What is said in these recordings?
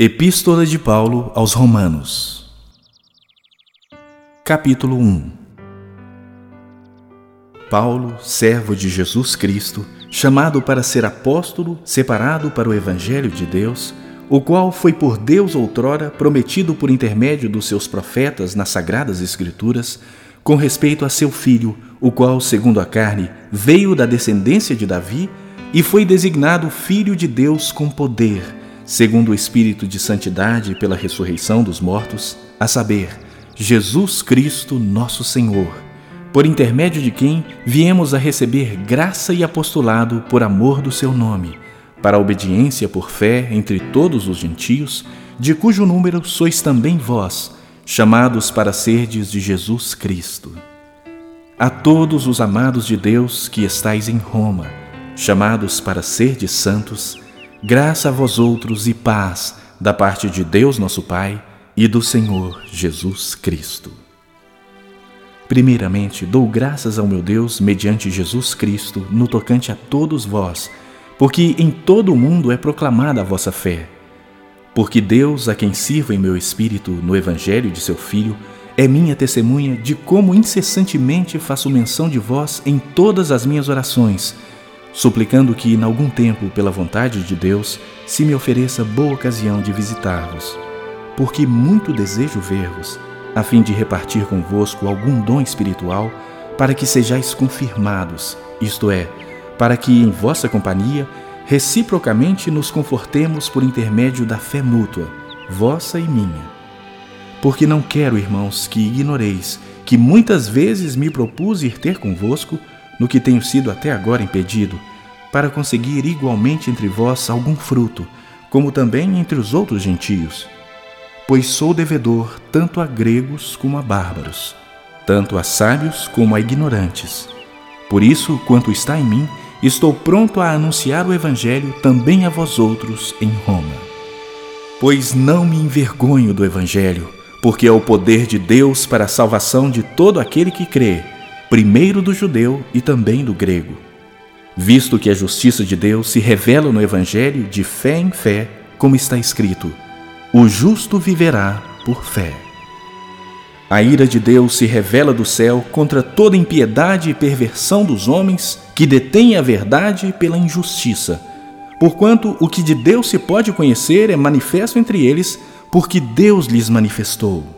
Epístola de Paulo aos Romanos, Capítulo 1 Paulo, servo de Jesus Cristo, chamado para ser apóstolo, separado para o Evangelho de Deus, o qual foi por Deus outrora prometido por intermédio dos seus profetas nas Sagradas Escrituras, com respeito a seu filho, o qual, segundo a carne, veio da descendência de Davi e foi designado Filho de Deus com poder segundo o Espírito de Santidade pela ressurreição dos mortos, a saber, Jesus Cristo, nosso Senhor, por intermédio de quem viemos a receber graça e apostolado por amor do seu nome, para a obediência por fé entre todos os gentios, de cujo número sois também vós, chamados para serdes de Jesus Cristo. A todos os amados de Deus que estais em Roma, chamados para serdes santos, Graça a vós outros e paz da parte de Deus nosso Pai e do Senhor Jesus Cristo. Primeiramente, dou graças ao meu Deus mediante Jesus Cristo no tocante a todos vós, porque em todo o mundo é proclamada a vossa fé. Porque Deus, a quem sirvo em meu espírito no Evangelho de seu Filho, é minha testemunha de como incessantemente faço menção de vós em todas as minhas orações suplicando que, em algum tempo, pela vontade de Deus, se me ofereça boa ocasião de visitar-vos, porque muito desejo ver-vos, a fim de repartir convosco algum dom espiritual, para que sejais confirmados, isto é, para que em vossa companhia reciprocamente nos confortemos por intermédio da fé mútua, vossa e minha. Porque não quero, irmãos, que ignoreis que muitas vezes me propus ir ter convosco, no que tenho sido até agora impedido, para conseguir igualmente entre vós algum fruto, como também entre os outros gentios. Pois sou devedor tanto a gregos como a bárbaros, tanto a sábios como a ignorantes. Por isso, quanto está em mim, estou pronto a anunciar o Evangelho também a vós outros em Roma. Pois não me envergonho do Evangelho, porque é o poder de Deus para a salvação de todo aquele que crê primeiro do judeu e também do grego. Visto que a justiça de Deus se revela no Evangelho de fé em fé, como está escrito: o justo viverá por fé. A ira de Deus se revela do céu contra toda impiedade e perversão dos homens que detêm a verdade pela injustiça, porquanto o que de Deus se pode conhecer é manifesto entre eles, porque Deus lhes manifestou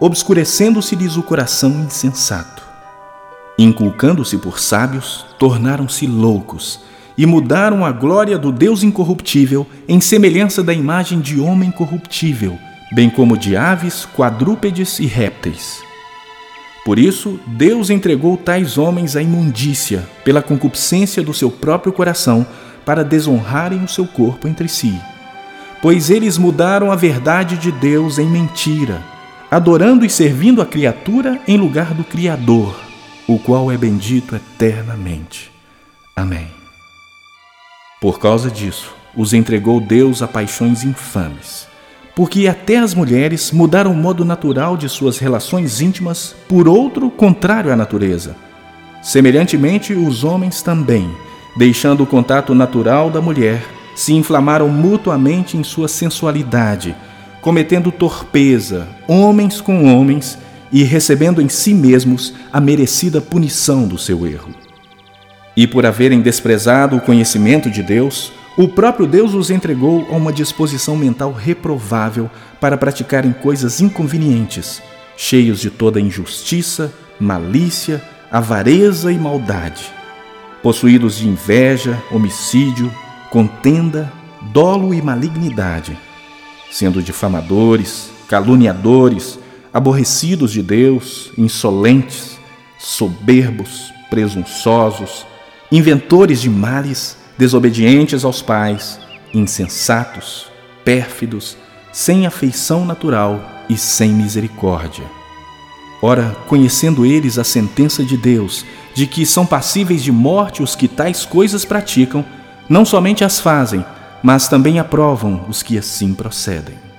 obscurecendo-se-lhes o coração insensato. Inculcando-se por sábios, tornaram-se loucos e mudaram a glória do Deus incorruptível em semelhança da imagem de homem corruptível, bem como de aves, quadrúpedes e répteis. Por isso, Deus entregou tais homens à imundícia, pela concupiscência do seu próprio coração, para desonrarem o seu corpo entre si. Pois eles mudaram a verdade de Deus em mentira adorando e servindo a criatura em lugar do Criador, o qual é bendito eternamente. Amém. Por causa disso, os entregou Deus a paixões infames, porque até as mulheres mudaram o modo natural de suas relações íntimas por outro contrário à natureza. Semelhantemente, os homens também, deixando o contato natural da mulher, se inflamaram mutuamente em sua sensualidade cometendo torpeza, homens com homens, e recebendo em si mesmos a merecida punição do seu erro. E por haverem desprezado o conhecimento de Deus, o próprio Deus os entregou a uma disposição mental reprovável para praticarem coisas inconvenientes, cheios de toda injustiça, malícia, avareza e maldade, possuídos de inveja, homicídio, contenda, dolo e malignidade sendo difamadores, caluniadores, aborrecidos de Deus, insolentes, soberbos, presunçosos, inventores de males, desobedientes aos pais, insensatos, pérfidos, sem afeição natural e sem misericórdia. Ora, conhecendo eles a sentença de Deus, de que são passíveis de morte os que tais coisas praticam, não somente as fazem, mas também aprovam os que assim procedem.